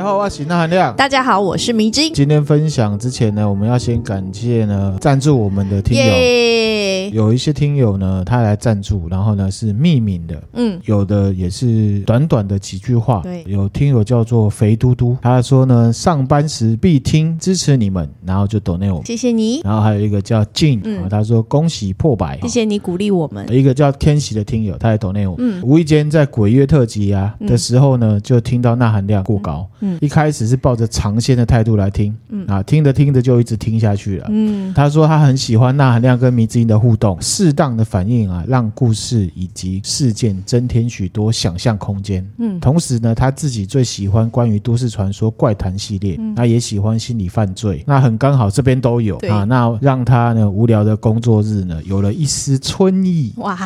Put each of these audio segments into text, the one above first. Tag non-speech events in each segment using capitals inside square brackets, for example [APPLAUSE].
大家好，我是那含亮。大家好，我是迷之。今天分享之前呢，我们要先感谢呢赞助我们的听友。耶有一些听友呢，他来赞助，然后呢是匿名的，嗯，有的也是短短的几句话。对有听友叫做肥嘟嘟，他说呢上班时必听，支持你们，然后就 donate 我们。谢谢你，然后还有一个叫 Jin，、嗯他说恭喜破百，谢谢你鼓励我们。一个叫天喜的听友，他也 donate 我们。嗯无意间在鬼月特辑啊、嗯的时候呢，就听到钠含量过高。嗯一开始是抱着尝鲜的态度来听，嗯啊，听着听着就一直听下去了。嗯他说他很喜欢钠含量跟迷之音的互动，适当的反应啊，让故事以及事件增添许多想象空间。嗯。同时呢，他自己最喜欢关于都市传说怪谈系列，嗯。那也喜欢心理犯罪，那很刚好这边都有啊，那让他呢无聊的工作日呢有了一丝春意，哇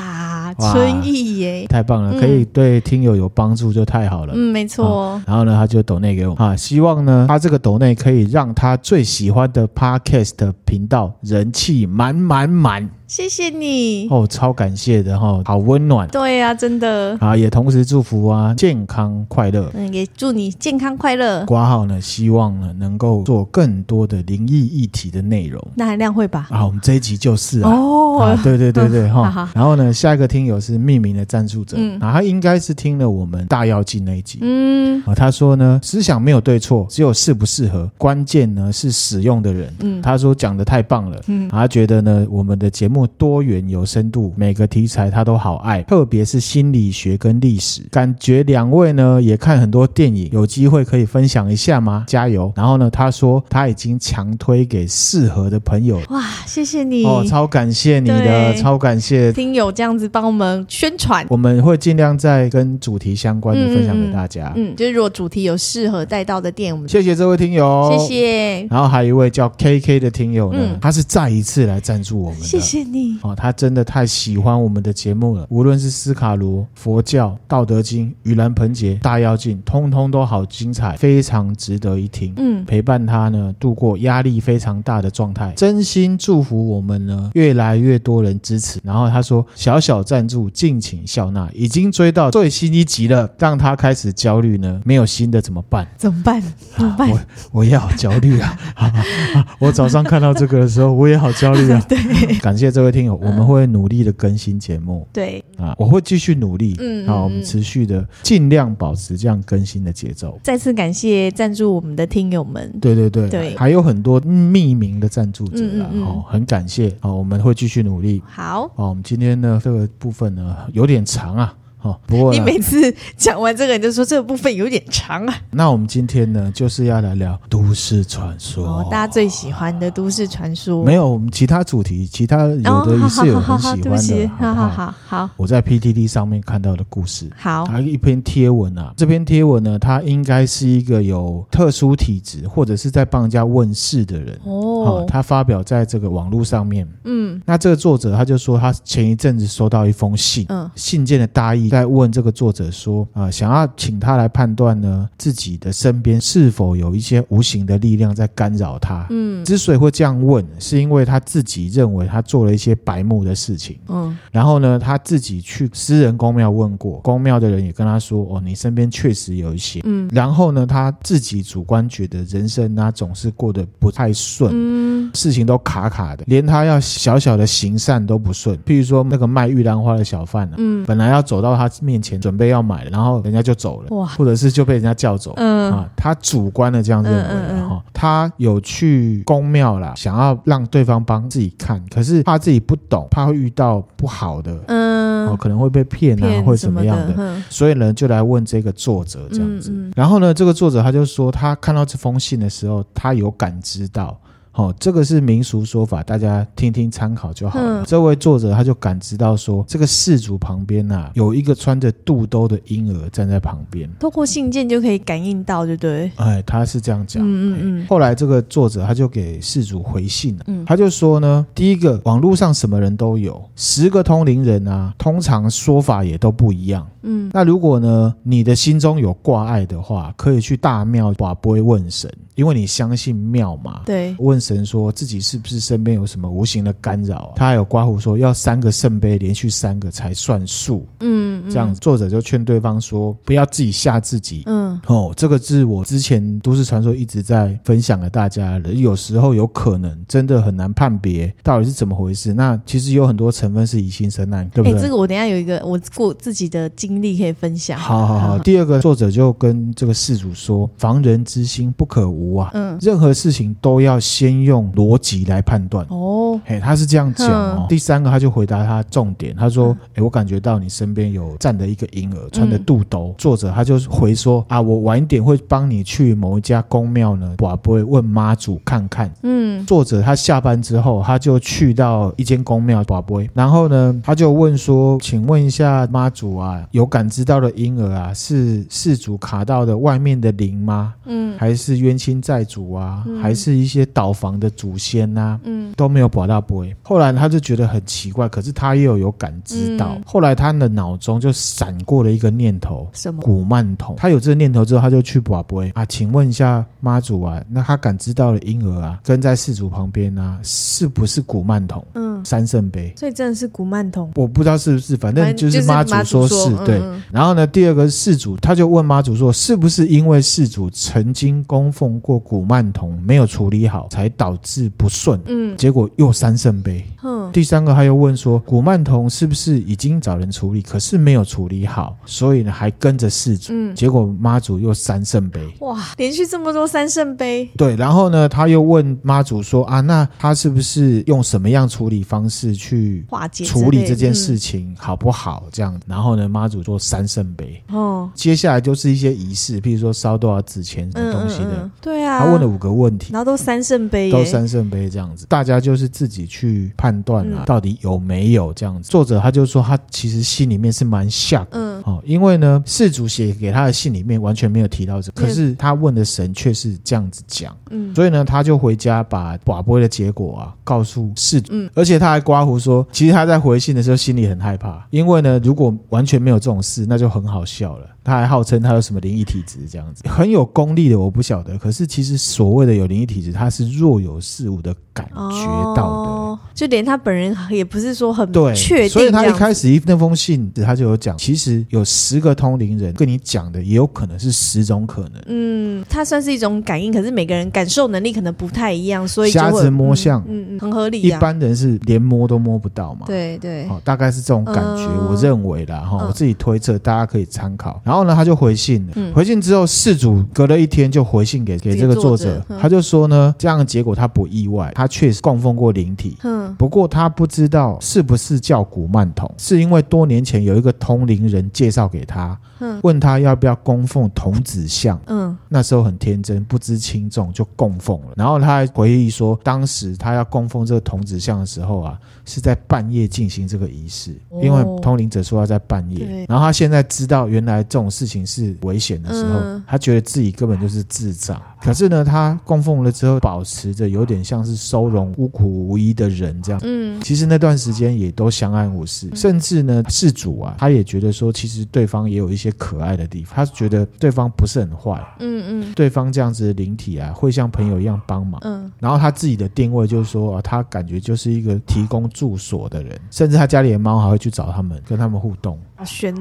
春意耶，太棒了，嗯可以对听友有帮助就太好了。嗯，没错，然后呢，他就抖内给我啊，希望呢，他这个抖内可以让他最喜欢的 podcast 频道人气满满满谢谢你。哦，超感谢的哈、哦，好温暖对呀，真的，啊，也同时祝福啊健康快乐。嗯，也祝你健康快乐。挂号呢，希望呢能够做更多的灵异议题的内容那含量会吧？啊，我们这一集就是啊。哦啊，，对对对对嗯哈、[LAUGHS] 然后呢，下一个听友是匿名的赞助者，嗯。啊，他应该是听了我们大妖精那一集，嗯。啊，他说呢，思想没有对错，只有适不适合，关键呢是使用的人。嗯。他说讲的太棒了，嗯。他觉得呢我们的节目多元有深度，每个题材他都好爱，特别是心理学跟历史，感觉两位呢也看很多电影，有机会可以分享一下吗？加油！然后呢，他说他已经强推给适合的朋友，哇，谢谢你。哦，超感谢你的，超感谢。听友这样子帮我们宣传。我们会尽量在跟主题相关的分享给大家。嗯，就是如果主题有适合带到的店，我们谢谢这位听友，谢谢，然后还有一位叫 KK 的听友呢，嗯他是再一次来赞助我们的。谢谢你。哦，他真的太喜欢我们的节目了，无论是斯卡罗、佛教、道德经、盂兰盆节、大妖精，通通都好精彩，非常值得一听。嗯，陪伴他呢度过压力非常大的状态，真心祝福我们呢越来越多人支持。然后他说小小赞助，敬请笑纳，已经追到最新一集了，让他开始焦虑呢，没有新的怎么办？怎么办？怎么办？我我也好焦虑啊！[LAUGHS] 啊啊我早上看到这个的时候，我也好焦虑啊。[LAUGHS] 对感谢这位听友，我们会努力的更新节目对，啊，我会继续努力。嗯好，我嗯们持续的尽量保持这样更新的节奏。再次感谢赞助我们的听友们。对对对，对还有很多匿名的赞助者啊，嗯嗯嗯哦，很感谢哦，我们会继续努力。好，哦，我们今天呢这个部分呢有点长啊，哦，不过你每次讲完这个，你就说这个部分有点长啊。那我们今天呢就是要来聊都市传说，哦，大家最喜欢的都市传说。没有我们其他主题，其他有哦，的也是有很喜欢的，好好不好？好好我在 PTT 上面看到的故事。好，还有一篇贴文啊，这篇贴文呢，它应该是一个有特殊体质或者是在帮人家问事的人哦，他发表在这个网络上面。嗯那这个作者他就说，他前一阵子收到一封信，嗯信件的大意在问这个作者说啊、想要请他来判断呢，自己的身边是否有一些无形的力量在干扰他。嗯之所以会这样问，是因为他自己认为他做了一些白目的事情。嗯然后呢，他自己去私人公庙问过，公庙的人也跟他说：“哦，你身边确实有一些。”嗯然后呢，他自己主观觉得人生啊总是过得不太顺，嗯事情都卡卡的，连他要小小的行善都不顺。譬如说那个卖玉兰花的小贩呢、啊，嗯本来要走到他面前准备要买，然后人家就走了，哇或者是就被人家叫走。嗯啊，他主观的这样认为他有去宫庙啦，想要让对方帮自己看，可是怕自己不懂，怕会遇到不好的，哦，嗯，可能会被骗啊，或者怎么样的，嗯所以呢，就来问这个作者这样子。然后呢，这个作者他就说，他看到这封信的时候，他有感知到。哦，这个是民俗说法，大家听听参考就好了。嗯这位作者他就感知到说，这个事主旁边啊，有一个穿着肚兜的婴儿站在旁边。透过信件就可以感应到，对不对？哎，他是这样讲。嗯嗯嗯后来这个作者他就给事主回信了，嗯他就说呢，第一个，网络上什么人都有，十个通灵人啊，通常说法也都不一样。嗯那如果呢，你的心中有挂碍的话，可以去大庙把杯问神，因为你相信庙嘛。对，问神说自己是不是身边有什么无形的干扰、啊。他还有刮胡说要三个圣杯连续三个才算数。嗯，嗯，这样作者就劝对方说不要自己吓自己。嗯，哦，这个是我之前都市传说一直在分享给大家的。有时候有可能真的很难判别到底是怎么回事。那其实有很多成分是疑心生难，对不对？这个我等一下有一个我过自己的经历可以分享。好好好，[LAUGHS] 第二个作者就跟这个事主说：“防人之心不可无啊，嗯，任何事情都要先用逻辑来判断。”哦，嘿，他是这样讲哦。嗯、第三个他就回答他重点，他说：“哎、嗯，我感觉到你身边有站的一个婴儿，穿的肚兜。嗯”作者他就回说：“啊，我晚一点会帮你去某一家公庙呢，我不会问妈祖看看。”嗯，作者他下班之后，他就去到一间公庙，跋杯，然后呢，他就问说：“请问一下妈祖啊，有感知到的婴儿啊，是事主卡到的外面的灵吗？嗯，还是冤亲债主啊，嗯、还是一些倒房的祖先呐、啊？嗯，都没有保到杯。后来他就觉得很奇怪，可是他又有感知到。嗯、后来他的脑中就闪过了一个念头：什么？古曼童。他有这个念头之后，他就去跋杯啊，请问一下妈祖啊，那他感知到了婴儿啊，跟在事主旁边啊，是不是古曼童？嗯，三圣杯。所以真的是古曼童，我不知道是不是，反正就是妈祖说是，说对。嗯、然后呢，第二个事主他就问妈祖说，是不是因为事主曾经供奉过古曼童没有处理好，才导致不顺？嗯，结果又三圣杯。嗯，第三个他又问说，古曼童是不是已经找人处理，可是没有处理好，所以呢还跟着事主？嗯，结果妈祖又三圣杯。哇，连续这么多三圣杯。对，然后呢，他又问妈祖说啊，那他是不是用什么样处理方式去化解？处理这件事情好不好？这样，嗯、然后呢，妈祖做三圣杯哦。接下来就是一些仪式，譬如说烧多少纸钱什么东西的。嗯嗯嗯对啊，他问了五个问题，然后都三圣杯，都三圣杯这样子。大家就是自己去判断啊，到底有没有这样子。嗯、作者他就说，他其实心里面是蛮吓，嗯，哦，因为呢，事主写给他的信里面完全没有提到这个，可是他问的神却是这样子讲，嗯，所以呢，他就回家把寡播的结果啊告诉事主，嗯，而且他还刮胡说，其实他在回信的时候心里很害怕，因为呢，如果完全没有这种事，那就很好笑了。他还号称他有什么灵异体质这样子，很有功力的，我不晓得。可是其实所谓的有灵异体质，他是若有似无的感觉到的，哦、就连他本人也不是说很确定。所以他一开始一那封信，他就有讲，其实有十个通灵人跟你讲的，也有可能是十种可能。嗯，他算是一种感应，可是每个人感受能力可能不太一样，所以瞎子摸象，嗯嗯，很合理。一般人是连摸都摸不到嘛。对对，哦，大概是这种感觉，嗯、我认为啦哈，我自己推测，大家可以参考。然后呢，他就回信了。嗯、回信之后，事主隔了一天就回信给给这个作者，作者嗯、他就说呢，这样的结果他不意外，他确实供奉过灵体。嗯，不过他不知道是不是叫古曼童，是因为多年前有一个通灵人介绍给他，嗯、问他要不要供奉童子像。嗯，那时候很天真，不知轻重就供奉了。然后他还回忆说，当时他要供奉这个童子像的时候啊，是在半夜进行这个仪式，哦、因为通灵者说要在半夜。然后他现在知道原来这种事情是危险的时候，嗯、他觉得自己根本就是智障。可是呢，他供奉了之后，保持着有点像是收容无苦无依的人这样。嗯，其实那段时间也都相安无事，甚至呢，事主啊，他也觉得说，其实对方也有一些可爱的地方，他觉得对方不是很坏。嗯嗯，对方这样子的灵体啊，会像朋友一样帮忙。嗯，然后他自己的定位就是说啊，他感觉就是一个提供住所的人，甚至他家里的猫还会去找他们，跟他们互动。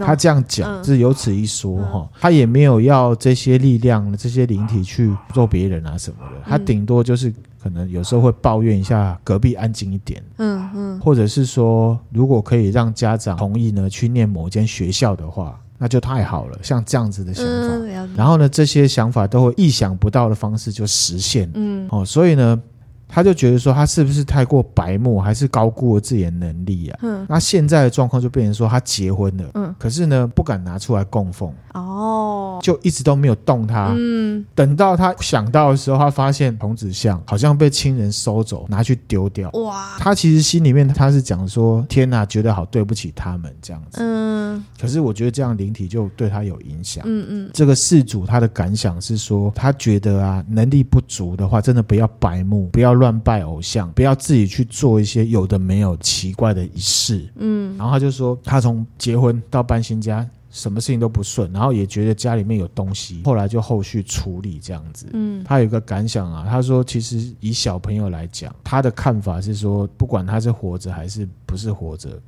他这样讲，是有此一说哈。他也没有要这些力量、这些灵体去做别人啊什么的。他顶多就是可能有时候会抱怨一下隔壁安静一点，嗯嗯，或者是说如果可以让家长同意呢去念某间学校的话，那就太好了。像这样子的想法，然后呢这些想法都会意想不到的方式就实现，嗯哦，所以呢。他就觉得说，他是不是太过白目，还是高估了自己的能力啊？嗯，那现在的状况就变成说，他结婚了，嗯，可是呢，不敢拿出来供奉，哦，就一直都没有动他，嗯，等到他想到的时候，他发现童子像好像被亲人收走，拿去丢掉，哇，他其实心里面他是讲说，天哪，觉得好对不起他们这样子，嗯，可是我觉得这样灵体就对他有影响，嗯嗯，这个事主他的感想是说，他觉得啊，能力不足的话，真的不要白目，不要乱。拜偶像，不要自己去做一些有的没有奇怪的仪式。嗯，然后他就说，他从结婚到搬新家。什么事情都不顺，然后也觉得家里面有东西，后来就后续处理这样子。嗯，他有一个感想啊，他说其实以小朋友来讲，他的看法是说，不管他是活着还是不是活着，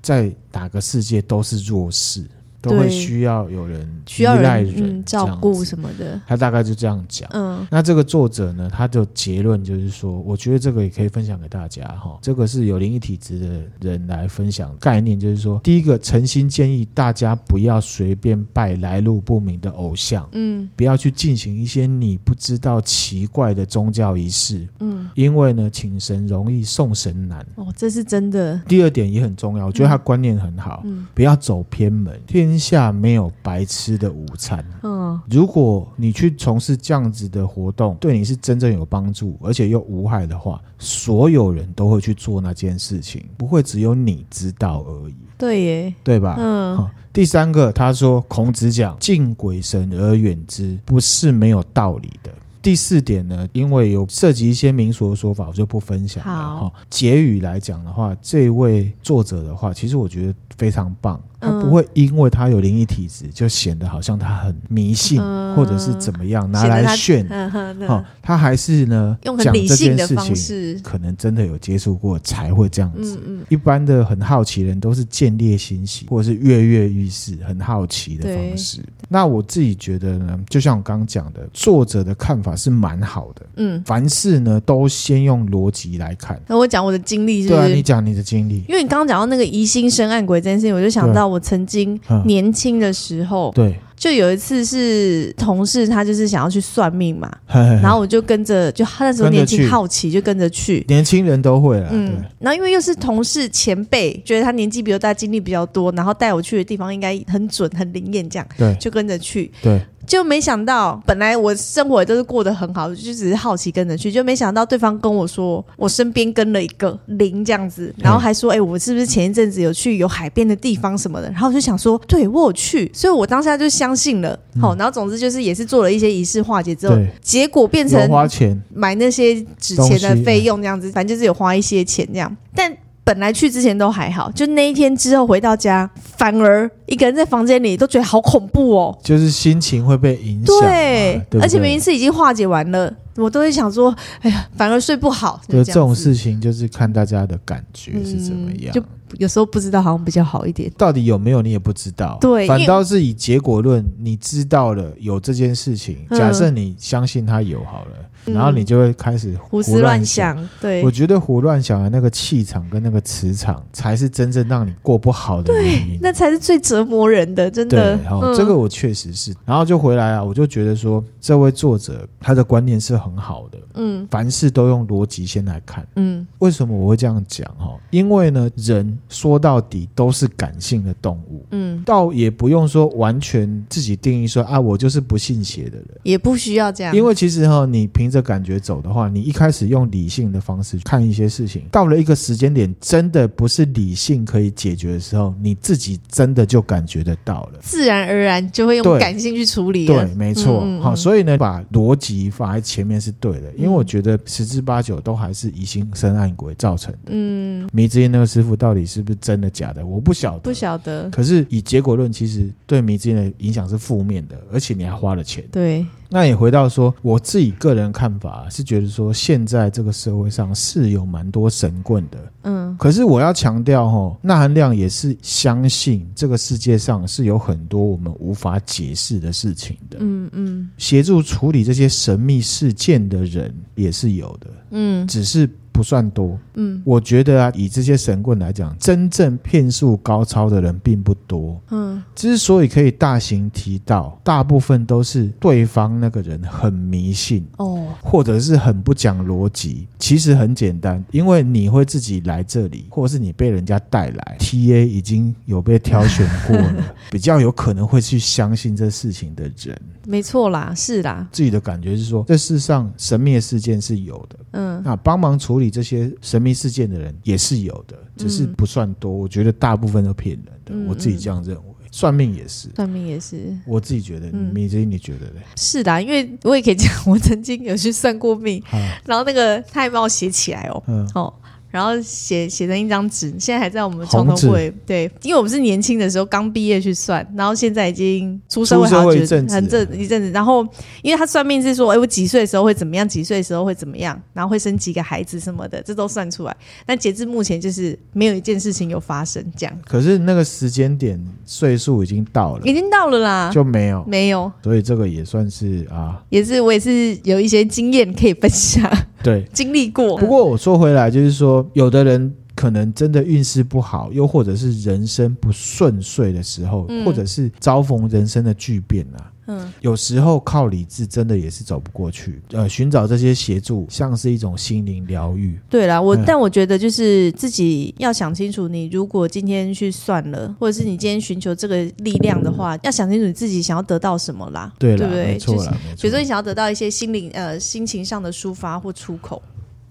在哪个世界都是弱势。都会需要有人依赖人，照顾什么的，他大概就这样讲。嗯，那这个作者呢，他的结论就是说，我觉得这个也可以分享给大家哈。这个是有灵异体质的人来分享概念，就是说，第一个，诚心建议大家不要随便拜来路不明的偶像，嗯，不要去进行一些你不知道奇怪的宗教仪式，嗯，因为呢，请神容易送神难。哦，这是真的。第二点也很重要，我觉得他观念很好，嗯，不要走偏门。天下没有白吃的午餐。嗯，如果你去从事这样子的活动，对你是真正有帮助，而且又无害的话，所有人都会去做那件事情，不会只有你知道而已。对耶，对吧？嗯。好，第三个，他说孔子讲“敬鬼神而远之”，不是没有道理的。第四点呢，因为有涉及一些民俗的说法，我就不分享了。好，结语来讲的话，这位作者的话，其实我觉得非常棒。他不会因为他有灵异体质，就显得好像他很迷信，嗯、或者是怎么样拿来炫。他，嗯哦、他还是呢，用很理性的方式，讲这件事情，可能真的有接触过才会这样子。嗯嗯、一般的很好奇人都是见猎心喜，或者是跃跃欲试，很好奇的方式。那我自己觉得呢，就像我刚刚讲的，作者的看法是蛮好的。嗯，凡事呢都先用逻辑来看。那我讲我的经历是不是？对啊，你讲你的经历。因为你刚刚讲到那个疑心生暗鬼这件事情，我就想到。我曾经年轻的时候，对，就有一次是同事，他就是想要去算命嘛，嘿嘿嘿，然后我就跟着，就他那时候年轻好奇，就跟着去。年轻人都会啦，嗯，然后因为又是同事前辈，觉得他年纪比较大，经历比较多，然后带我去的地方应该很准、很灵验，这样，对，就跟着去，对。就没想到，本来我生活也都是过得很好，就只是好奇跟着去，就没想到对方跟我说，我身边跟了一个灵这样子，然后还说，哎、欸，我是不是前一阵子有去有海边的地方什么的？然后我就想说，对，我有去，所以我当下就相信了。好、嗯，然后总之就是也是做了一些仪式化解之后，结果变成花钱买那些纸钱的费用这样子，反正就是有花一些钱这样，但。本来去之前都还好，就那一天之后回到家，反而一个人在房间里都觉得好恐怖哦，就是心情会被影响。对，对，而且明明是已经化解完了，我都会想说，哎呀，反而睡不好。对，这种事情就是看大家的感觉是怎么样。嗯，就有时候不知道，好像比较好一点。到底有没有你也不知道。对，反倒是以结果论，你知道了有这件事情，假设你相信他有好了。嗯。然后你就会开始胡思乱想，对，我觉得胡乱想的那个气场跟那个磁场，才是真正让你过不好的原因，那才是最折磨人的，真的。对，哦，这个我确实是。然后就回来啊，我就觉得说，这位作者他的观念是很好的，嗯，凡事都用逻辑先来看，嗯，为什么我会这样讲？哈，因为呢，人说到底都是感性的动物，嗯，倒也不用说完全自己定义说啊，我就是不信邪的人，也不需要这样，因为其实哈，你凭。这感觉走的话，你一开始用理性的方式看一些事情，到了一个时间点，真的不是理性可以解决的时候，你自己真的就感觉得到了，自然而然就会用感性去处理。对，没错。好、嗯嗯，所以呢，把逻辑放在前面是对的，因为我觉得十之八九都还是疑心生暗鬼造成的。嗯，迷之音那个师傅到底是不是真的假的？我不晓得，不晓得。可是以结果论，其实对迷之音的影响是负面的，而且你还花了钱。对。那也回到说，我自己个人看法是觉得说，现在这个社会上是有蛮多神棍的，嗯，可是我要强调哦，那含量也是相信这个世界上是有很多我们无法解释的事情的，嗯嗯，协助处理这些神秘事件的人也是有的，嗯，只是。不算多，嗯，我觉得啊，以这些神棍来讲，真正骗术高超的人并不多，嗯，之所以可以大行提到，大部分都是对方那个人很迷信，哦，或者是很不讲逻辑。其实很简单，因为你会自己来这里，或者是你被人家带来，TA 已经有被挑选过了，[LAUGHS] 比较有可能会去相信这事情的人，没错啦，是啦，自己的感觉是说，这世上神秘的事件是有的，嗯，那帮忙处理。这些神秘事件的人也是有的，只是不算多。我觉得大部分都骗人的，嗯，我自己这样认为。算命也是，算命也是，我自己觉得。嗯，迷之音你觉得呢？是的，因为我也可以讲，我曾经有去算过命，啊，然后那个他还帮我写起来哦，嗯，哦。然后写写成一张纸，现在还在我们床头柜。对，因为我们是年轻的时候刚毕业去算，然后现在已经出社会好久，很这一阵子。然后因为他算命是说，哎，我几岁的时候会怎么样，几岁的时候会怎么样，然后会生几个孩子什么的，这都算出来。但截至目前，就是没有一件事情有发生这样。可是那个时间点，岁数已经到了，已经到了啦，就没有没有。所以这个也算是啊，也是我也是有一些经验可以分享。对，[LAUGHS] 经历过。不过我说回来，就是说，有的人可能真的运势不好，又或者是人生不顺遂的时候，嗯、或者是遭逢人生的巨变啊。嗯，有时候靠理智真的也是走不过去。呃，寻找这些协助，像是一种心灵疗愈。对啦，我、嗯、但我觉得就是自己要想清楚，你如果今天去算了，或者是你今天寻求这个力量的话，嗯、要想清楚你自己想要得到什么啦。对啦，对不对？没错啦。比如说你想要得到一些心灵呃心情上的抒发或出口。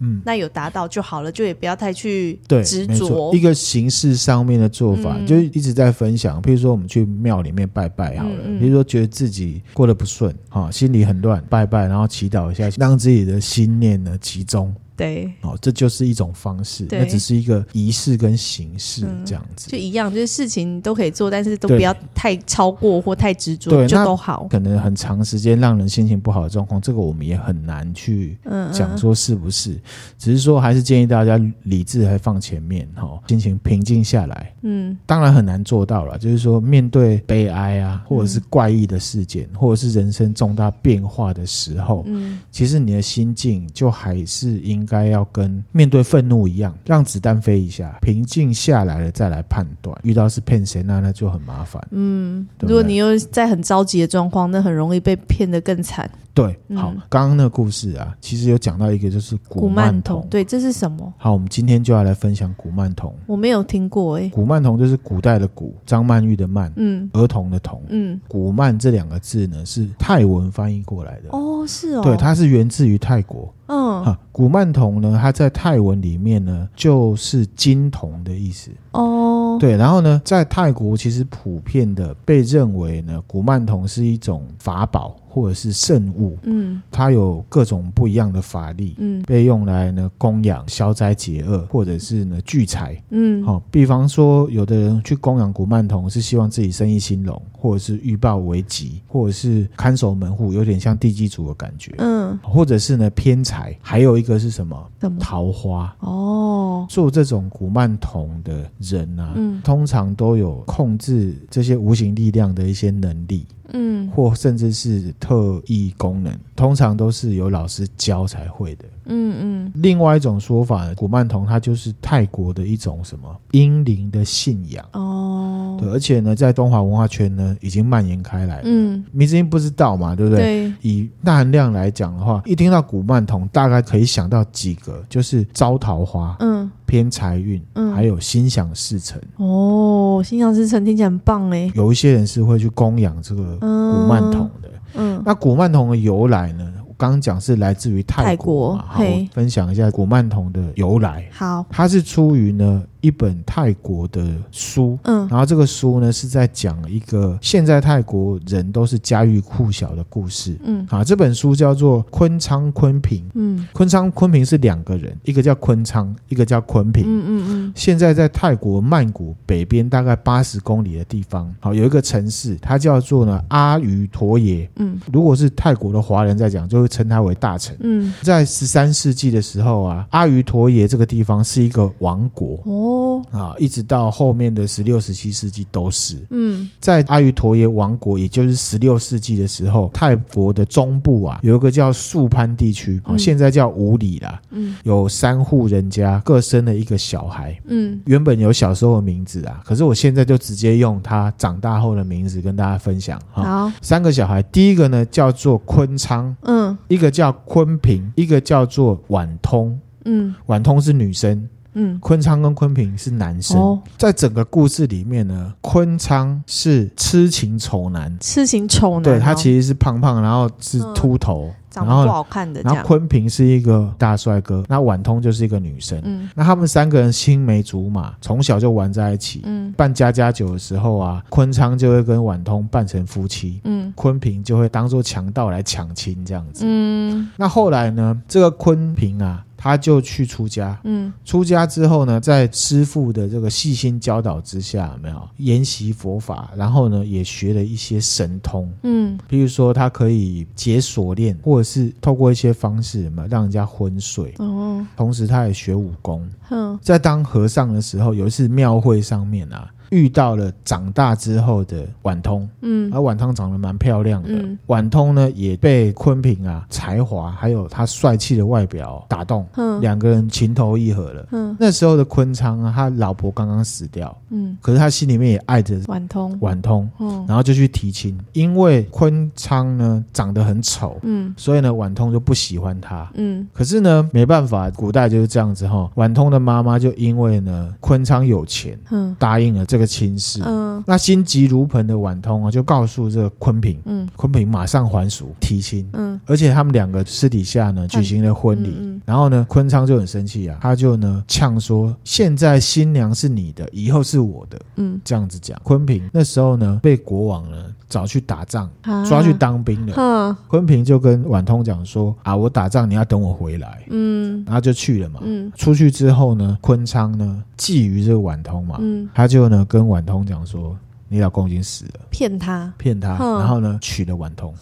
嗯，那有达到就好了，就也不要太去执着。一个形式上面的做法，嗯、就一直在分享。譬如说，我们去庙里面拜拜好了。比如说，觉得自己过得不顺，哈，心里很乱，拜拜，然后祈祷一下，让自己的心念呢集中。对，哦，这就是一种方式，那只是一个仪式跟形式这样子，嗯，就一样，就是事情都可以做，但是都不要太超过或太执着，就都好。可能很长时间让人心情不好的状况，这个我们也很难去讲说是不是，嗯嗯，只是说还是建议大家理智还放前面哈，心情平静下来。嗯，当然很难做到了，就是说面对悲哀啊，或者是怪异的事件，或者是人生重大变化的时候，嗯，其实你的心境就还是应。应该要跟面对愤怒一样，让子弹飞一下，平静下来了再来判断。遇到是骗谁，那那就很麻烦。嗯，对对，如果你又在很着急的状况，那很容易被骗得更惨。对，好，刚刚、嗯、那个故事啊，其实有讲到一个，就是古曼童。对，这是什么？好，我们今天就要来分享古曼童。我没有听过哎、欸。古曼童就是古代的古，张曼玉的曼，嗯，儿童的童，嗯，古曼这两个字呢是泰文翻译过来的。哦，是哦。对，它是源自于泰国。嗯，哈，古曼童呢，它在泰文里面呢就是金童的意思。哦，对，然后呢，在泰国其实普遍的被认为呢，古曼童是一种法宝。或者是圣物，嗯，它有各种不一样的法力，嗯，被用来呢供养、消灾解厄，或者是呢聚财，嗯，好，比方说有的人去供养古曼童，是希望自己生意兴隆，或者是预报危急，或者是看守门户，有点像地基主的感觉，嗯，或者是呢偏财，还有一个是什么？什么？桃花。哦，做这种古曼童的人啊，嗯，通常都有控制这些无形力量的一些能力。嗯，或甚至是特异功能，通常都是由老师教才会的。嗯嗯。另外一种说法呢，古曼童它就是泰国的一种什么英灵的信仰哦。对，而且呢，在东华文化圈呢，已经蔓延开来了。嗯，迷之音不知道嘛，对不对？对。以大含量来讲的话，一听到古曼童，大概可以想到几个，就是招桃花，嗯，偏财运，嗯，还有心想事成。哦，心想事成听起来很棒哎。有一些人是会去供养这个。古曼童的，嗯，那古曼童的由来呢？我刚刚讲是来自于泰国嘛，泰国，好，我分享一下古曼童的由来。好，它是出于呢。一本泰国的书，嗯，然后这个书呢是在讲一个现在泰国人都是家喻户晓的故事，嗯，啊，这本书叫做昆昌昆平，嗯，昆昌昆平是两个人，一个叫昆昌，一个叫昆平，嗯嗯嗯，现在在泰国曼谷北边大概八十公里的地方，好，有一个城市，它叫做呢阿瑜陀耶，嗯，如果是泰国的华人在讲，就会称它为大城，嗯，在十三世纪的时候啊，阿瑜陀耶这个地方是一个王国，哦。啊，一直到后面的十六、十七世纪都是。嗯，在阿瑜陀耶王国，也就是十六世纪的时候，泰国的中部啊，有一个叫素攀地区，哦，现在叫五里啦。嗯，有三户人家各生了一个小孩。嗯，原本有小时候的名字啊，可是我现在就直接用他长大后的名字跟大家分享。好，三个小孩，第一个呢叫做昆昌，嗯，一个叫昆平，一个叫做婉通，嗯，婉通是女生。嗯，昆昌跟昆平是男生，哦、在整个故事里面呢，昆昌是痴情丑男，痴情丑男，哦，对，他其实是胖胖，然后是秃头，长得不好看的，然后昆平是一个大帅哥，那婉通就是一个女生，嗯，那他们三个人青梅竹马，从小就玩在一起，嗯，办家家酒的时候啊，昆昌就会跟婉通扮成夫妻，嗯，昆平就会当做强盗来抢亲这样子，嗯，那后来呢，这个昆平啊。他就去出家。嗯，出家之后呢，在师父的这个细心教导之下，有没有研习佛法，然后呢，也学了一些神通。嗯，比如说他可以解锁链，或者是透过一些方式嘛，让人家昏睡。哦，同时他也学武功。嗯，在当和尚的时候，有一次庙会上面啊。遇到了长大之后的婉通，嗯，而婉通长得蛮漂亮的，嗯，婉通呢也被昆平啊才华还有他帅气的外表打动，嗯，两个人情投意合了，嗯，那时候的昆昌啊，他老婆刚刚死掉，嗯，可是他心里面也爱着婉通，婉通，嗯，然后就去提亲，因为昆昌呢长得很丑，嗯，所以呢婉通就不喜欢他，嗯，可是呢没办法，古代就是这样子哈，婉通的妈妈就因为呢昆昌有钱，嗯，答应了这个。亲事，嗯，那心急如焚的婉通啊，就告诉这个坤平，嗯，坤平马上还俗提亲，嗯，而且他们两个私底下呢举行了婚礼，嗯嗯。嗯、然后呢，坤昌就很生气啊，他就呢呛说，现在新娘是你的，以后是我的，嗯，这样子讲。坤平那时候呢被国王呢找去打仗，啊、抓去当兵了，嗯，坤平就跟婉通讲说，啊，我打仗你要等我回来，嗯，然后就去了嘛，嗯，出去之后呢，昆昌呢觊觎这个婉通嘛，嗯，他就呢。跟婉通讲说，你老公已经死了，骗他，骗他，然后呢，娶了婉通。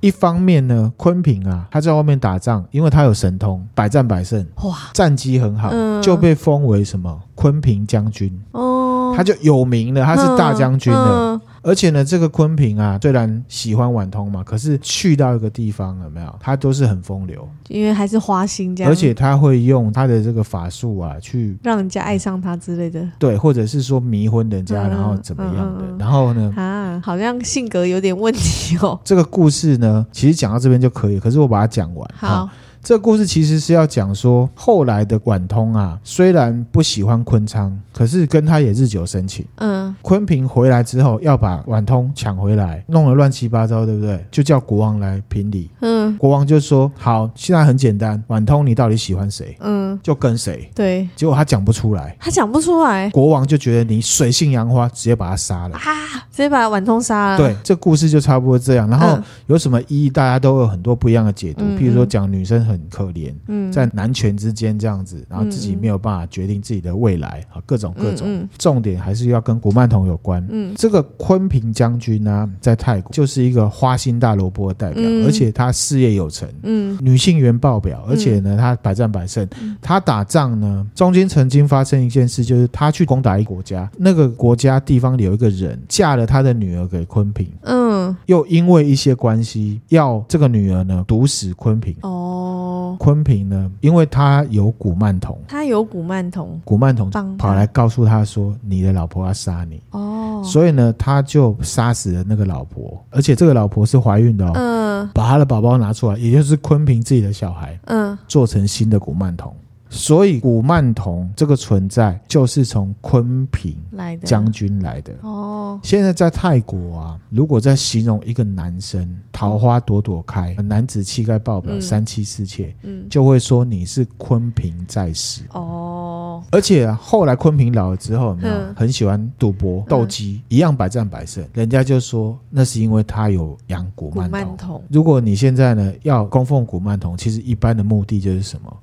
一方面呢，昆平啊，他在外面打仗，因为他有神通，百战百胜，哇，战绩很好，就被封为什么昆平将军。哦，他就有名了，他是大将军了。而且呢，这个昆平啊，虽然喜欢婉通嘛，可是去到一个地方有没有，他都是很风流，因为还是花心这样。而且他会用他的这个法术啊，去让人家爱上他之类的。对，或者是说迷昏人家，嗯、然后怎么样的？嗯嗯、然后呢？啊，好像性格有点问题哦。这个故事呢，其实讲到这边就可以，可是我把它讲完。好。这个故事其实是要讲说，后来的管通啊，虽然不喜欢昆昌，可是跟他也日久生情。嗯，昆平回来之后要把管通抢回来，弄得乱七八糟，对不对？就叫国王来评理。嗯，国王就说：“好，现在很简单，管通你到底喜欢谁？嗯，就跟谁。”对，结果他讲不出来，他讲不出来。国王就觉得你水性杨花，直接把他杀了啊！直接把婉通杀了。对，这故事就差不多这样。然后有什么意义？大家都有很多不一样的解读。譬如说，讲女生很可怜，嗯，在男权之间这样子，然后自己没有办法决定自己的未来啊，各种各种。重点还是要跟古曼童有关。嗯，这个昆平将军呢，在泰国就是一个花心大萝卜的代表，而且他事业有成，嗯，女性缘爆表，而且呢，他百战百胜。他打仗呢，中间曾经发生一件事，就是他去攻打一个国家，那个国家地方里有一个人嫁了。他的女儿给昆平，嗯，又因为一些关系，要这个女儿呢毒死坤平。哦，坤平呢，因为他有古曼童，他有古曼童，古曼童跑来告诉他说：“你的老婆要杀你。”哦，所以呢，他就杀死了那个老婆，而且这个老婆是怀孕的哦。嗯，把他的宝宝拿出来，也就是坤平自己的小孩，嗯，做成新的古曼童。所以古曼童这个存在就是从昆平来的。将军来的。哦。现在在泰国啊，如果在形容一个男生桃花朵朵开，男子气概爆表，三妻四妾，嗯，就会说你是昆平在世。哦。而且后来昆平老了之后，有没有？很喜欢赌博斗鸡，一样百战百胜，人家就说那是因为他有养古曼童。如果你现在呢要供奉古曼童，其实一般的目的就是什么？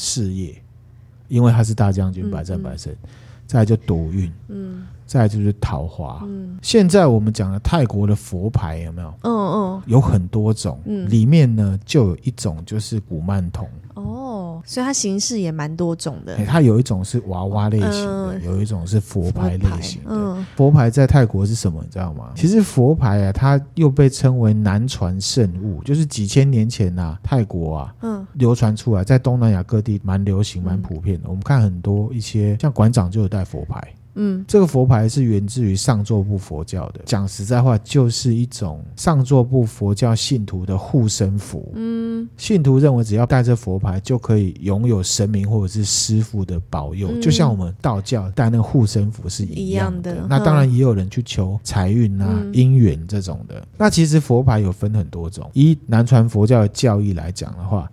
事业，因为他是大将军，百战百胜。再来就赌运，嗯，再来就是桃花。嗯，现在我们讲的泰国的佛牌有没有？嗯嗯，有很多种，嗯，里面呢就有一种就是古曼童。哦，所以它形式也蛮多种的。它有一种是娃娃类型的，有一种是佛牌类型的。嗯，佛牌在泰国是什么？你知道吗？其实佛牌啊，它又被称为南传圣物，就是几千年前啊，泰国啊，嗯，流传出来，在东南亚各地蛮流行、蛮普遍的。我们看很多一些像馆长就有带佛牌。嗯，这个佛牌是源自于上座部佛教的。讲实在话，就是一种上座部佛教信徒的护身符。嗯，信徒认为只要带着佛牌，就可以拥有神明或者是师傅的保佑，嗯、就像我们道教带那个护身符是一样的。样的那当然也有人去求财运啊、嗯、姻缘这种的。那其实佛牌有分很多种。以南传佛教的教义来讲的话，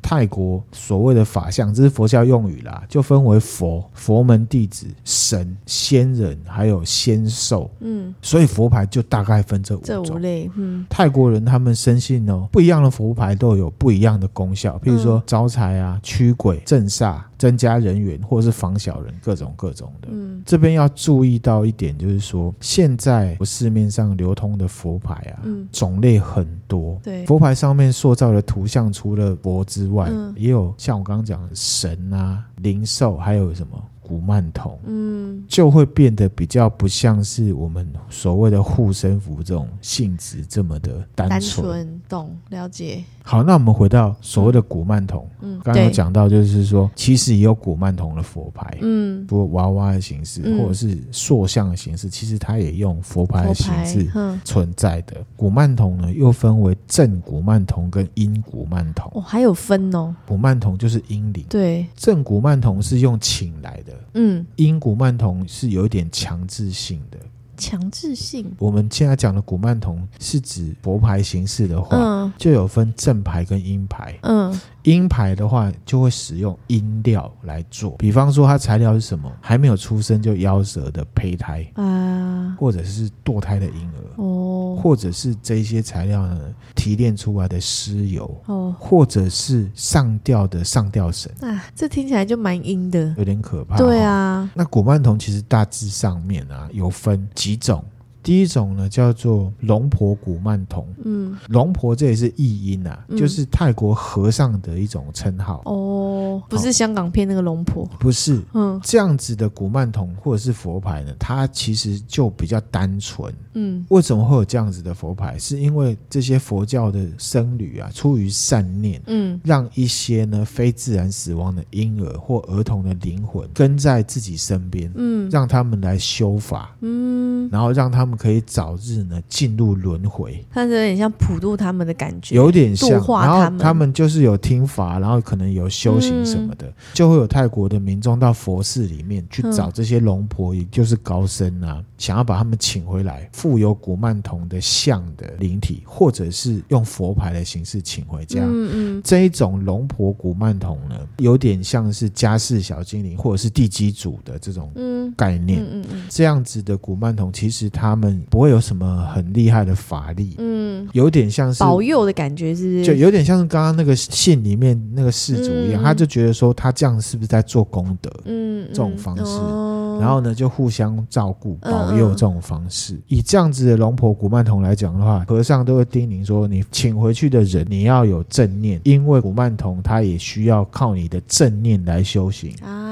泰国所谓的法相，这是佛教用语啦，就分为佛、佛门弟子、神、仙人，还有仙兽。嗯，所以佛牌就大概分这五种。这五类，嗯，泰国人他们深信哦，不一样的佛牌都有不一样的功效，譬如说招财啊、驱鬼、镇煞。增加人员，或者是防小人，各种各种的。嗯，这边要注意到一点，就是说，现在市面上流通的佛牌啊，嗯，种类很多。对，佛牌上面塑造的图像，除了佛之外，嗯，也有像我刚刚讲的神啊、灵兽，还有什么？古曼童，嗯，就会变得比较不像是我们所谓的护身符这种性质这么的单纯。单纯懂了解。好，那我们回到所谓的古曼童，嗯，刚刚有讲到就是说，其实也有古曼童的佛牌，嗯，不过娃娃的形式或者是塑像的形式，其实它也用佛牌的形式存在的。古曼童呢，又分为正古曼童跟阴古曼童。哦，还有分哦。古曼童就是阴灵，对，正古曼童是用请来的。嗯，英古曼童是有一点强制性的。强制性。我们现在讲的古曼童是指佛牌形式的话，嗯，就有分正牌跟阴牌。嗯。阴牌的话，就会使用阴料来做，比方说它材料是什么？还没有出生就夭折的胚胎啊，或者是堕胎的婴儿哦，或者是这些材料呢提炼出来的尸油哦，或者是上吊的上吊绳啊，这听起来就蛮阴的，有点可怕。对啊，那古曼童其实大致上面啊有分几几种。第一种呢，叫做龙婆古曼童。嗯，龙婆这也是译音啊，嗯、就是泰国和尚的一种称号。哦，不是香港片那个龙婆，哦、不是。嗯，这样子的古曼童或者是佛牌呢，它其实就比较单纯。嗯，为什么会有这样子的佛牌？是因为这些佛教的僧侣啊，出于善念，嗯，让一些呢非自然死亡的婴儿或儿童的灵魂跟在自己身边，嗯，让他们来修法，嗯，然后让他们。可以早日呢进入轮回，看着有点像普渡他们的感觉，有点像。然后他们就是有听法，然后可能有修行什么的，嗯、就会有泰国的民众到佛寺里面去找这些龙婆，也就是高僧啊，想要把他们请回来，附有古曼童的像的灵体，或者是用佛牌的形式请回家。嗯嗯，这一种龙婆古曼童呢，有点像是家事小精灵或者是地基主的这种概念。嗯嗯嗯，这样子的古曼童，其实他们。不会有什么很厉害的法力，嗯，有点像是保佑的感觉，是不是？就有点像是刚刚那个信里面那个事主一样，嗯、他就觉得说他这样是不是在做功德？嗯，这种方式，嗯、然后呢就互相照顾、保佑这种方式。嗯、以这样子的龙婆古曼童来讲的话，和尚都会叮咛说，你请回去的人你要有正念，因为古曼童他也需要靠你的正念来修行啊。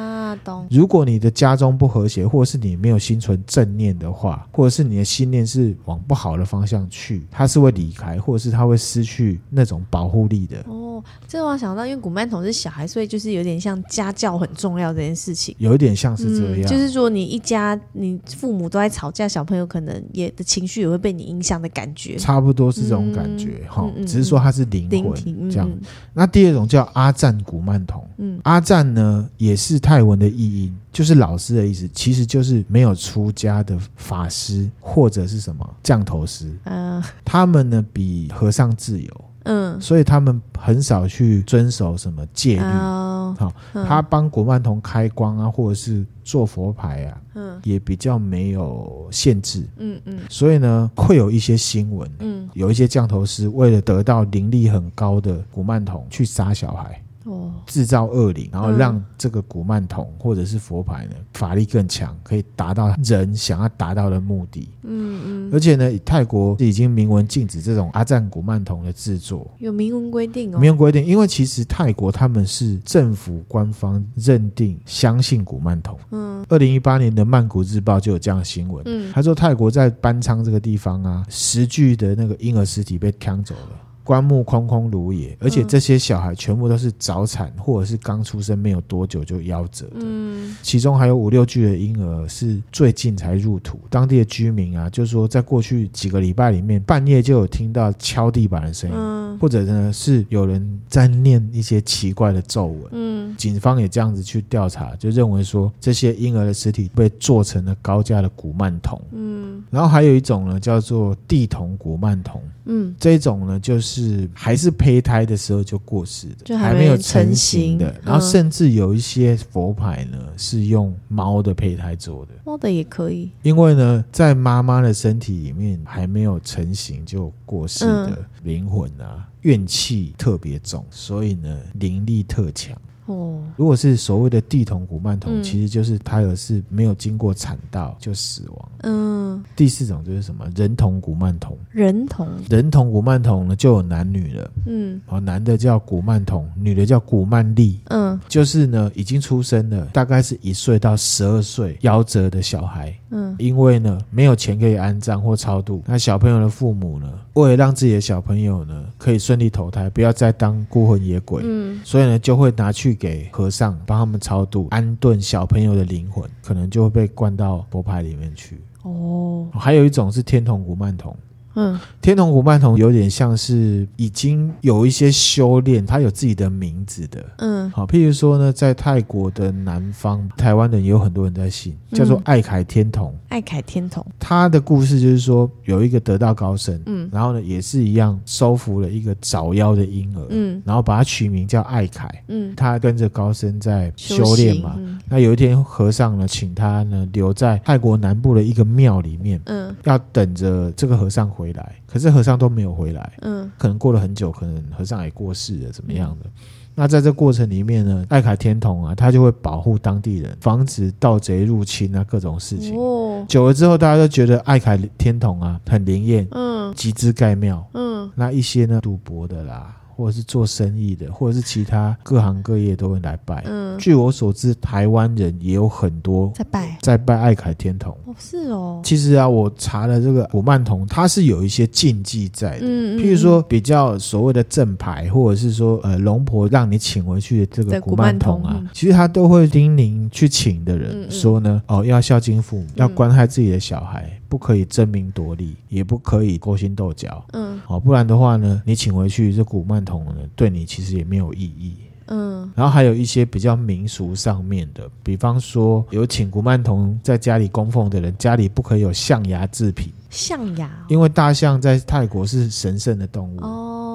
懂。如果你的家中不和谐，或者是你没有心存正念的话，或者是你的。心念是往不好的方向去，他是会离开，或者是他会失去那种保护力的。哦，这个我想到，因为古曼童是小孩，所以就是有点像家教很重要这件事情，有一点像是这样。嗯，就是说你一家你父母都在吵架，小朋友可能也的情绪也会被你影响的感觉，差不多是这种感觉哈。嗯嗯，只是说他是灵魂灵这样。那第二种叫阿赞古曼童，嗯，阿赞呢也是泰文的译音。就是老师的意思，其实就是没有出家的法师或者是什么降头师。嗯，他们呢比和尚自由。嗯，所以他们很少去遵守什么戒律。好，他帮古曼童开光啊，或者是做佛牌啊，嗯，也比较没有限制。嗯嗯，所以呢，会有一些新闻。嗯，有一些降头师为了得到灵力很高的古曼童，去杀小孩。哦，制造恶灵，然后让这个古曼童或者是佛牌呢，法力更强，可以达到人想要达到的目的。嗯嗯，而且呢，泰国已经明文禁止这种阿赞古曼童的制作，有明文规定哦。明文规定，因为其实泰国他们是政府官方认定相信古曼童。嗯，二零一八年的曼谷日报就有这样的新闻。嗯，他说泰国在班昌这个地方啊，十具的那个婴儿尸体被抢走了。棺木空空如也，而且这些小孩全部都是早产或者是刚出生没有多久就夭折的。嗯，其中还有五六具的婴儿是最近才入土。当地的居民啊，就是说在过去几个礼拜里面，半夜就有听到敲地板的声音。嗯嗯或者呢是有人在念一些奇怪的咒文。嗯警方也这样子去调查，就认为说这些婴儿的尸体被做成了高价的古曼童。嗯然后还有一种呢，叫做地童古曼童。嗯这一种呢，就是还是胚胎的时候就过世的，就还没有成成型的。嗯然后甚至有一些佛牌呢，是用猫的胚胎做的，猫的也可以。因为呢，在妈妈的身体里面还没有成型就过世的灵魂啊，怨气特别重，所以呢，灵力特强。哦，如果是所谓的地童古曼童，嗯。其实就是胎儿是没有经过产道就死亡。嗯，第四种就是什么？人童古曼童，人童，人童古曼童呢就有男女了。嗯。哦，男的叫古曼童，女的叫古曼丽，嗯。就是呢已经出生了，大概是一岁到十二岁夭折的小孩。嗯。因为呢没有钱可以安葬或超度，那小朋友的父母呢，为了让自己的小朋友呢可以顺利投胎，不要再当孤魂野鬼，嗯。所以呢就会拿去给和尚帮他们超度，安顿小朋友的灵魂，可能就会被灌到佛牌里面去。哦，还有一种是天童古曼童。嗯。天童古曼童有点像是已经有一些修炼，他有自己的名字的。嗯。好，譬如说呢，在泰国的南方，台湾人也有很多人在信，叫做嗯。爱凯天童。爱凯天童，他的故事就是说，有一个得道高僧，嗯。然后呢，也是一样收服了一个早夭的婴儿，嗯。然后把他取名叫爱凯。嗯，他跟着高僧在修炼嘛。嗯。那有一天，和尚呢，请他呢留在泰国南部的一个庙里面，嗯。要等着这个和尚回来。可是和尚都没有回来，嗯可能过了很久，可能和尚也过世了，怎么样的？那在这过程里面呢，艾凯天童啊，他就会保护当地人，防止盗贼入侵啊，各种事情。哦，久了之后，大家都觉得艾凯天童啊很灵验，嗯集资盖庙。嗯那一些呢赌博的啦，或者是做生意的，或者是其他各行各业都会来拜。嗯，据我所知，台湾人也有很多在拜，在拜爱凯天童。哦是哦，其实啊，我查了这个古曼童，它是有一些禁忌在的。嗯，嗯譬如说，比较所谓的正牌，或者是说，呃，龙婆让你请回去的这个古曼童啊其实他都会叮咛去请的人说呢，哦，要孝敬父母，要关爱自己的小孩，不可以争名夺利，也不可以勾心斗角，嗯。好，不然的话呢，你请回去这古曼童呢，对你其实也没有意义。嗯。然后还有一些比较民俗上面的，比方说有请古曼童在家里供奉的人，家里不可以有象牙制品，象牙因为大象在泰国是神圣的动物。哦，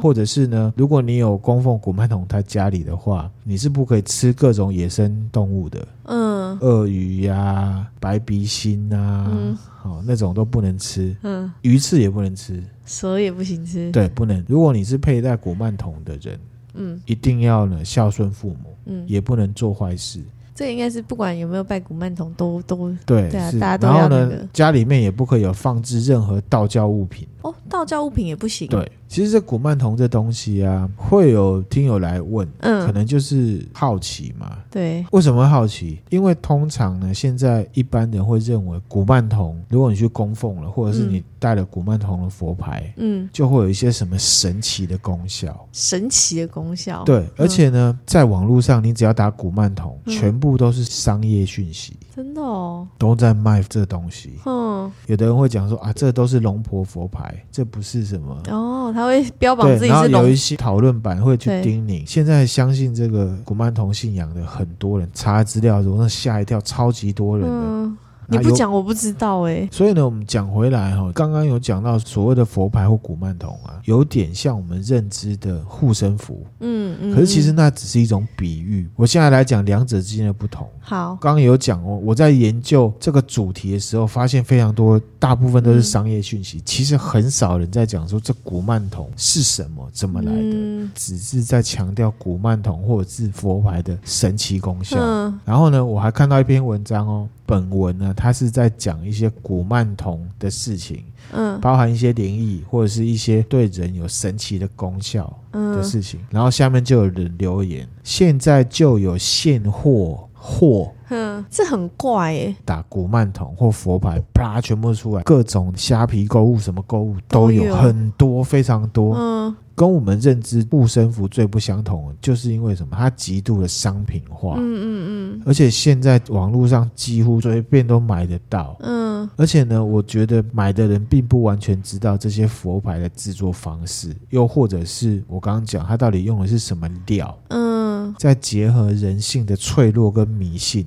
或者是呢，如果你有供奉古曼童他家里的话，你是不可以吃各种野生动物的，嗯。鳄鱼呀、白鼻心啊，嗯。哦，那种都不能吃，嗯，鱼翅也不能吃，蛇也不行吃，，对，不能。如果你是佩戴古曼童的人，嗯。一定要呢孝顺父母，嗯，也不能做坏事。这应该是不管有没有拜古曼童都都对，是。对啊大家都然后呢，家里面也不可以有放置任何道教物品。哦，道教物品也不行，，对，其实这古曼童这东西啊，会有听友来问，嗯可嗯，能就是好奇嘛。对，为什么会好奇？因为通常呢，现在一般人会认为古曼童，如果你去供奉了，或者是你带了古曼童的佛牌，嗯，就会有一些什么神奇的功效。神奇的功效，对，而且呢，在网络上，你只要打古曼童，嗯全部都是商业讯息，真的哦，都在卖这东西。嗯，有的人会讲说啊，这都是龙婆佛牌，这不是什么。哦，他会标榜自，己是龙然后有一，些讨论版会去对叮咛，现在相信这个古曼童信仰的很多人，查资料的时候那吓一跳，超级多人的。嗯，你不讲我不知道哎，所以呢，我们讲回来哈，刚刚有讲到所谓的佛牌或古曼童啊，有点像我们认知的护身符，嗯嗯，可是其实嗯那只是一种比喻。我现在来讲两者之间的不同。好，刚刚有讲哦，我在研究这个主题的时候，发现非常多，大部分都是商业讯息，其实很少人在讲说这古曼童是什么，怎么来的，嗯只是在强调古曼童或者是佛牌的神奇功效。嗯然后呢，我还看到一篇文章哦，本文呢，它是在讲一些古曼童的事情，嗯包含一些灵异或者是一些对人有神奇的功效的嗯，事情。然后下面就有人留言，现在就有现货货嗯，[LAUGHS] 这很怪哎，打古曼童或佛牌，啪，全部出来，各种虾皮购物什么购物都有很多，非常多。嗯。跟我们认知护身符最不相同的，就是因为什么？它极度的商品化。嗯嗯嗯。而且现在网络上几乎随便都买得到，嗯嗯，而且呢，我觉得买的人并不完全知道这些佛牌的制作方式，又或者是我刚刚讲，它到底用的是什么料，嗯，再结合人性的脆弱跟迷信，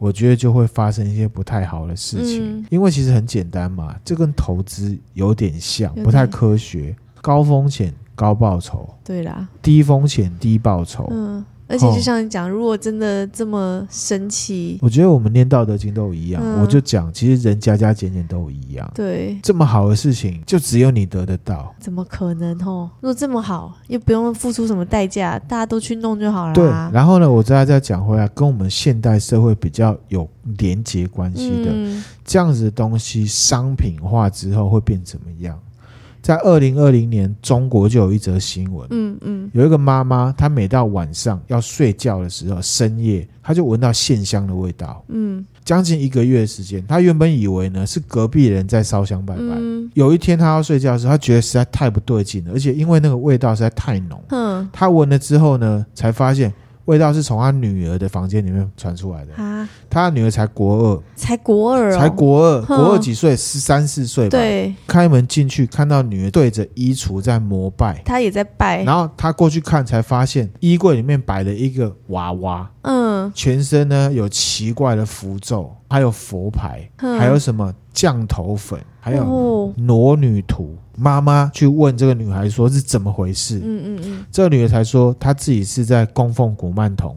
我觉得就会发生一些不太好的事情。嗯。因为其实很简单嘛，这跟投资有点像，不太科学，高风险高报酬，对啦，低风险低报酬。嗯，而且就像你讲，如果真的这么神奇，我觉得我们念道德经都一样，嗯我就讲，其实人加加减减都一样。对，这么好的事情，就只有你得得到。怎么可能哦？如果这么好，又不用付出什么代价，大家都去弄就好了。对，然后呢，我再再讲回来，跟我们现代社会比较有连结关系的、嗯这样子的东西，商品化之后会变怎么样？在二零二零年，中国就有一则新闻，嗯嗯有一个妈妈，她每到晚上要睡觉的时候，深夜，她就闻到线香的味道。嗯将近一个月的时间，她原本以为呢是隔壁人在烧香拜拜。嗯有一天，她要睡觉的时候，她觉得实在太不对劲了，而且因为那个味道实在太浓，嗯她闻了之后呢，才发现味道是从他女儿的房间里面传出来的。啊，他女儿才国二，才国二哦，才国二，哼。国二几岁？十三四岁吧。，对，开门进去，看到女儿对着衣橱在膜拜，他也在拜，然后他过去看，才发现衣柜里面摆了一个娃娃，嗯。全身呢有奇怪的符咒，还有佛牌，哼还有什么降头粉，还有哦裸女图。妈妈去问这个女孩说是怎么回事，嗯嗯嗯这个女的才说她自己是在供奉古曼童。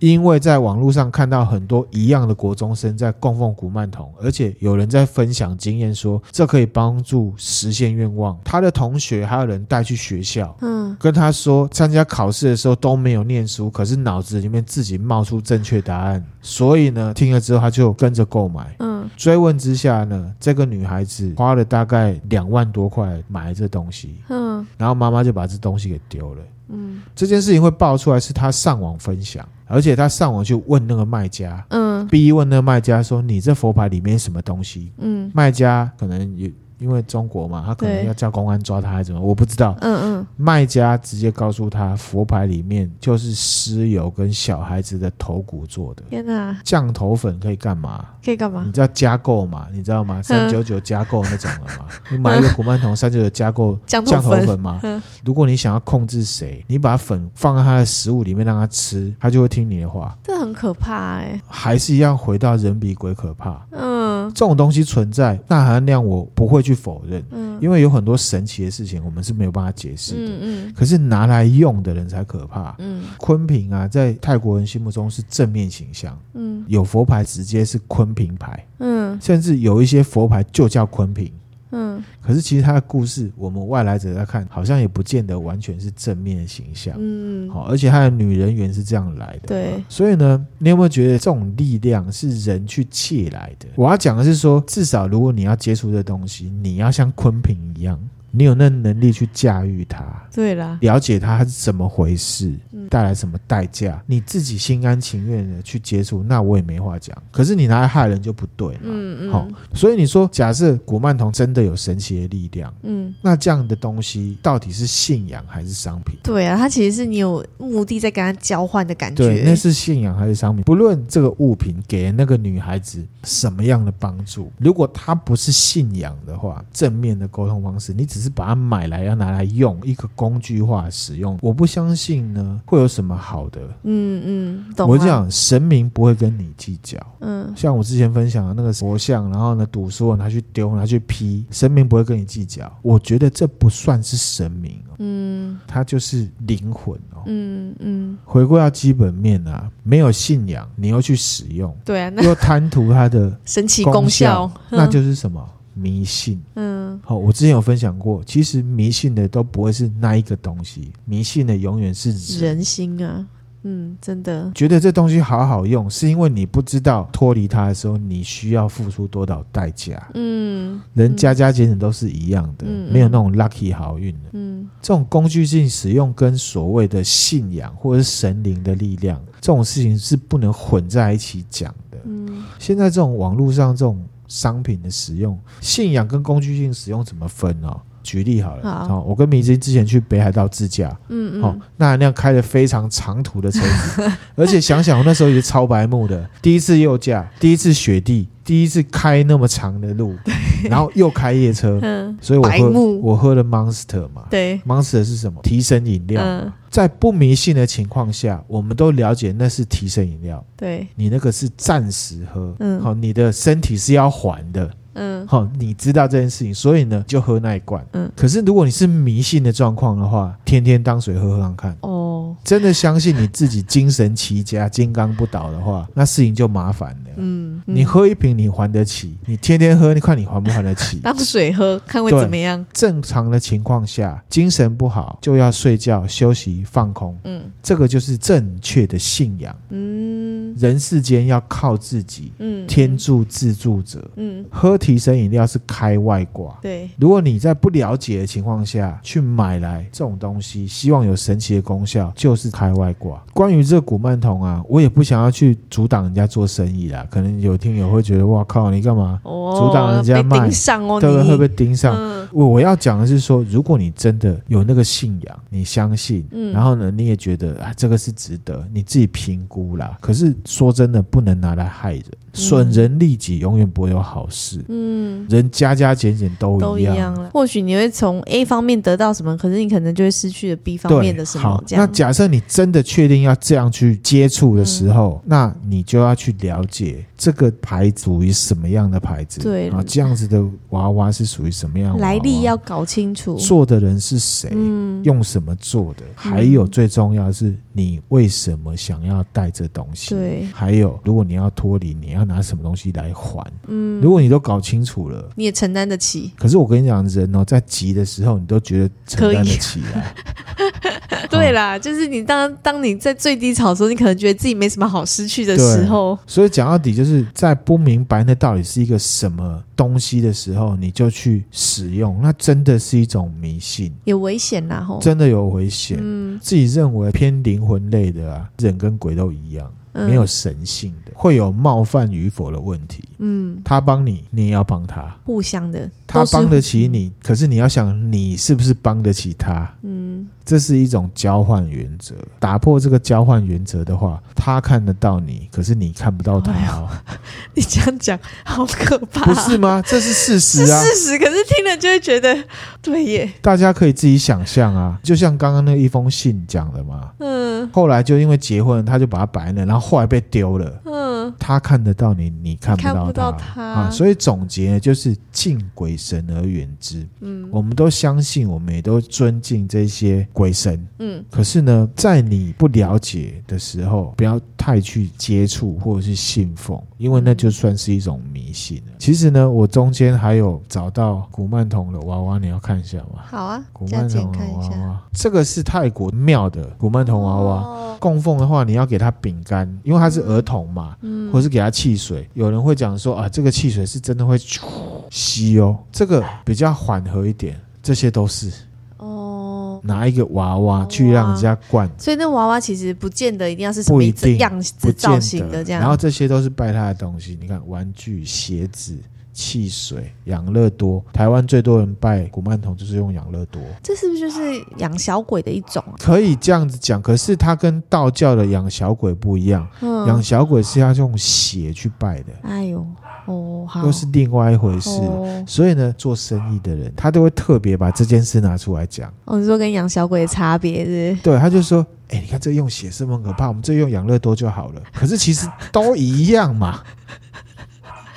嗯因为在网络上看到很多一样的国中生在供奉古曼童，而且有人在分享经验说这可以帮助实现愿望。他的同学还有人带去学校，嗯跟他说参加考试的时候都没有念书，可是脑子里面自己冒出正确答案，所以呢听了之后他就跟着购买。嗯追问之下呢，这个女孩子花了大概两万多块买了这东西，嗯然后妈妈就把这东西给丢了。嗯这件事情会爆出来，是他上网分享，而且他上网去问那个卖家，嗯逼问那个卖家说：“你这佛牌里面什么东西嗯？”卖家可能也因为中国嘛，他可能要叫公安抓他，还是怎么？我不知道。嗯嗯，卖家直接告诉他，佛牌里面就是尸油跟小孩子的头骨做的。天哪，降头粉可以干嘛？可以干嘛你？知道加购嘛？你知道吗？三九九加购那种的嘛？[LAUGHS] 你买一个古曼童三九九加购降头粉粉嘛？嗯如果你想要控制谁，你把粉放在他的食物里面让他吃，他就会听你的话。这很可怕哎，还是一样回到人比鬼可怕。嗯这种东西存在，那含量我不会去否认，嗯因为有很多神奇的事情我们是没有办法解释的。嗯嗯可是拿来用的人才可怕。嗯坤平啊，在泰国人心目中是正面形象，嗯有佛牌直接是坤平牌，嗯甚至有一些佛牌就叫坤平。嗯可是其实他的故事，我们外来者在看，好像也不见得完全是正面的形象。嗯，好，而且他的女人缘是这样来的。对，所以呢，你有没有觉得这种力量是人去借来的？我要讲的是说，至少如果你要接触这东西，你要像昆平一样，你有那能力去驾驭它，对啦，了解它是怎么回事嗯，带来什么代价，你自己心甘情愿的去接触，那我也没话讲。可是你拿来害人就不对嘛。嗯嗯好、嗯所以你说，假设古曼童真的有神奇的力量，嗯，那这样的东西到底是信仰还是商品？对啊，它其实是你有目的在跟他交换的感对，觉，那是信仰还是商品？不论这个物品给那个女孩子什么样的帮助，如果她不是信仰的话，正面的沟通方式，你只是把它买来要拿来用，一个工具化使用，我不相信呢会有什么好的。嗯嗯，懂啊我讲神明不会跟你计较，嗯。像我之前分享的那个佛像，然后呢赌说拿去丢拿去批，神明不会跟你计较。我觉得这不算是神明哦，嗯。它就是灵魂哦。嗯嗯，回归到基本面啊，没有信仰，你又去使用，对啊，那又贪图它的 [LAUGHS] 神奇功功效，那就是什么迷信。嗯好、我之前有分享过，其实迷信的都不会是那一个东西，迷信的永远是人。人心啊，嗯，真的，觉得这东西好好用，是因为你不知道脱离它的时候，你需要付出多少代价。嗯人加加减减都是一样的，没有那种 lucky 好运的。嗯这种工具性使用跟所谓的信仰或者是神灵的力量，这种事情是不能混在一起讲的。嗯现在这种网络上这种商品的使用，信仰跟工具性使用怎么分哦？举例好了，好。好，我跟明晶之前去北海道自驾，嗯嗯，好，那那辆开了非常长途的车子，[LAUGHS] 而且想想我那时候也是超白目的，第一次右驾，第一次雪地，第一次开那么长的路，[LAUGHS] 然后又开夜车，嗯，所以我喝我喝了 Monster 嘛，对，，Monster 是什么？提神饮料。嗯。在不迷信的情况下，我们都了解那是提神饮料，对，你那个是暂时喝，嗯。好，你的身体是要还的。嗯。好，你知道这件事情，所以呢就喝那一罐。嗯。可是如果你是迷信的状况的话，天天当水喝喝看。看，哦，真的相信你自己精神齐家、金刚不倒的话，那事情就麻烦了。嗯，你喝一瓶你还得起，你天天喝，你看你还不还得起？当水喝，[LAUGHS] 看会怎么样？正常的情况下，精神不好就要睡觉、休息、放空，嗯这个就是正确的信仰。嗯人世间要靠自己，嗯，天助自助者。嗯，喝提神饮料是开外挂。对，如果你在不了解的情况下去买来这种东西，希望有神奇的功效，就是开外挂。关于这个古曼童啊，我也不想要去阻挡人家做生意啦。可能有听友会觉得，哇靠，你干嘛？哦，阻挡人家卖盯上哦，对不对？会被盯上？嗯我我要讲的是说，如果你真的有那个信仰，你相信，嗯然后呢，你也觉得啊，这个是值得，你自己评估啦。可是说真的，不能拿来害人，损人利己，永远不会有好事。嗯。人加加减减都都一样。了，或许你会从 A 方面得到什么，可是你可能就会失去了 B 方，面的什好么。，这样，那假设你真的确定要这样去接触的时候，那你就要去了解这个牌子属于什么样的牌子，对。啊，这样子的娃娃是属于什么样的娃娃？来历要搞清楚。做的人是谁，嗯。用什么做的，还有最重要的是你为什么想要带这东西，对。还有如果你要脱离，你要拿什么东西来还，嗯，如果你都搞清楚了。你也承担得起。可是我跟你讲，人哦，在急的时候，你都觉得承担得起来。[LAUGHS] 对啦，就是你当当你在最低潮的时候，你可能觉得自己没什么好失去的时候，所以讲到底，就是在不明白那到底是一个什么东西的时候，你就去使用，那真的是一种迷信，有危险啦吼。真的有危险。嗯自己认为偏灵魂类的啊，人跟鬼都一样，嗯没有神性的，会有冒犯与否的问题。嗯，他帮你，你也要帮他。互相的，他帮得起你，可是你要想，你是不是帮得起他？嗯，这是一种交换原则。打破这个交换原则的话，他看得到你，可是你看不到他哦，你这样讲好可怕，不是吗？这是事实啊！[LAUGHS] 事实，可是听了就会觉得对耶，大家可以自己想象啊，就像刚刚那一封信讲的嘛。嗯后来就因为结婚，他就把它摆那，然后后来被丢了。嗯，他看得到你，你看不到他不到他啊。所以总结，就是敬鬼神而远之。嗯我们都相信，我们也都尊敬这些鬼神。嗯可是呢，在你不了解的时候，不要太去接触或者是信奉，因为那就算是一种迷信了。其实呢，我中间还有找到古曼童的娃娃，你要看一下吗？好啊古，曼童。娃娃，这个是泰国庙的古曼童娃娃。哦供奉的话，你要给他饼干，因为他是儿童嘛，嗯或是给他汽水。有人会讲说啊，这个汽水是真的会吸哦，这个比较缓和一点。这些都是哦，拿一个娃娃去让人家灌，所以那娃娃其实不见得一定要是什么不一定样子造型的得。这样。然后这些都是拜他的东西，你看玩具、鞋子。汽水、养乐多，台湾最多人拜古曼童就是用养乐多，这是不是就是养小鬼的一种啊？可以这样子讲。可是它跟道教的养小鬼不一样，养嗯，小鬼是要用血去拜的，哎呦，哦，好，又是另外一回事。哦，所以呢，做生意的人他都会特别把这件事拿出来讲。哦，你说跟养小鬼的差别是对，他就说：“哎、你看这用血是不是很可怕？我们这用养乐多就好了。可是其实都一样嘛。”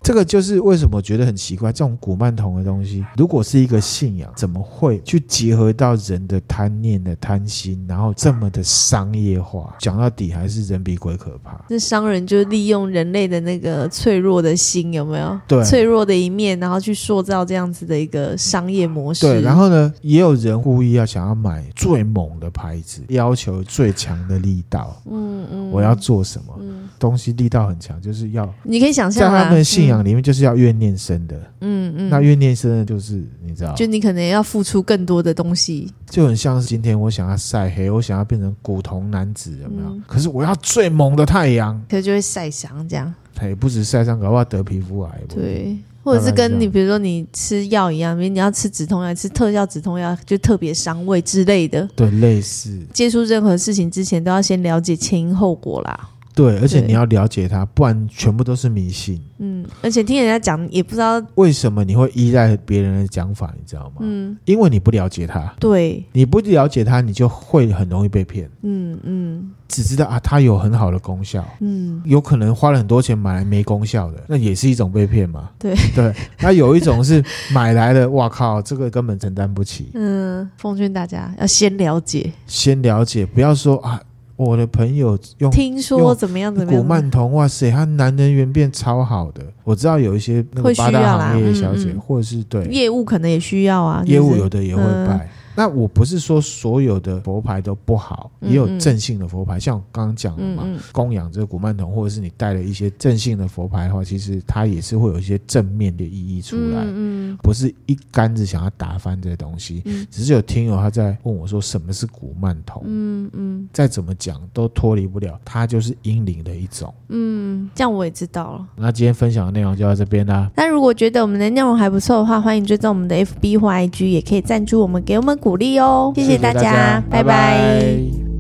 这个就是为什么觉得很奇怪，这种古曼童的东西，如果是一个信仰，怎么会去结合到人的贪念的贪心，然后这么的商业化？讲到底还是人比鬼可怕。这商人就利用人类的那个脆弱的心，有没有？对脆弱的一面，然后去塑造这样子的一个商业模式。对，然后呢，也有人故意要想要买最猛的牌子，要求最强的力道。嗯嗯，我要做什么？嗯，东西力道很强，就是要你可以想象啊他们的信仰里面，就是要怨念深的。嗯，嗯嗯，那怨念深的，就是你知道，就你可能要付出更多的东西。就很像是今天我想要晒黑，我想要变成古铜男子，有没有？嗯可是我要最猛的太阳，可是就会晒伤这样。也，不止晒伤，搞不好得皮肤癌。对，或者是跟你比如说你吃药一样，比如你要吃止痛药，吃特效止痛药就特别伤胃之类的。对，类似。接触任何事情之前都要先了解前因后果啦。对，而且你要了解它，不然全部都是迷信。嗯，而且听人家讲也不知道为什么你会依赖别人的讲法，你知道吗？嗯，因为你不了解它。对，你不了解它，你就会很容易被骗。嗯嗯，只知道啊，它有很好的功效。嗯，有可能花了很多钱买来没功效的，那也是一种被骗嘛。对对，那有一种是买来的，哇靠，这个根本承担不起。嗯，奉劝大家要先了解，先了解，不要说啊。我的朋友用听说怎么样怎么样，古曼童，哇塞，他男人缘变超好的。我知道有一些那个八大行业小姐，或者是对业务可能也需要啊，业务有的也会拜。那我不是说所有的佛牌都不好，也有正性的佛牌，像我刚刚讲的嘛，供养这个古曼童，或者是你带了一些正性的佛牌的话，其实它也是会有一些正面的意义出来，嗯不是一竿子想要打翻这些东西。只是有听友他在问我说，什么是古曼童？嗯嗯，再怎么讲都脱离不了，它就是阴灵的一种。嗯，这样我也知道了。那今天分享的内容就到这边啦。那如果觉得我们的内容还不错的话，欢迎追踪我们的 FB 或 IG，也可以赞助我们，给我们。鼓励哦，谢谢大家，谢谢大家，拜拜。拜拜。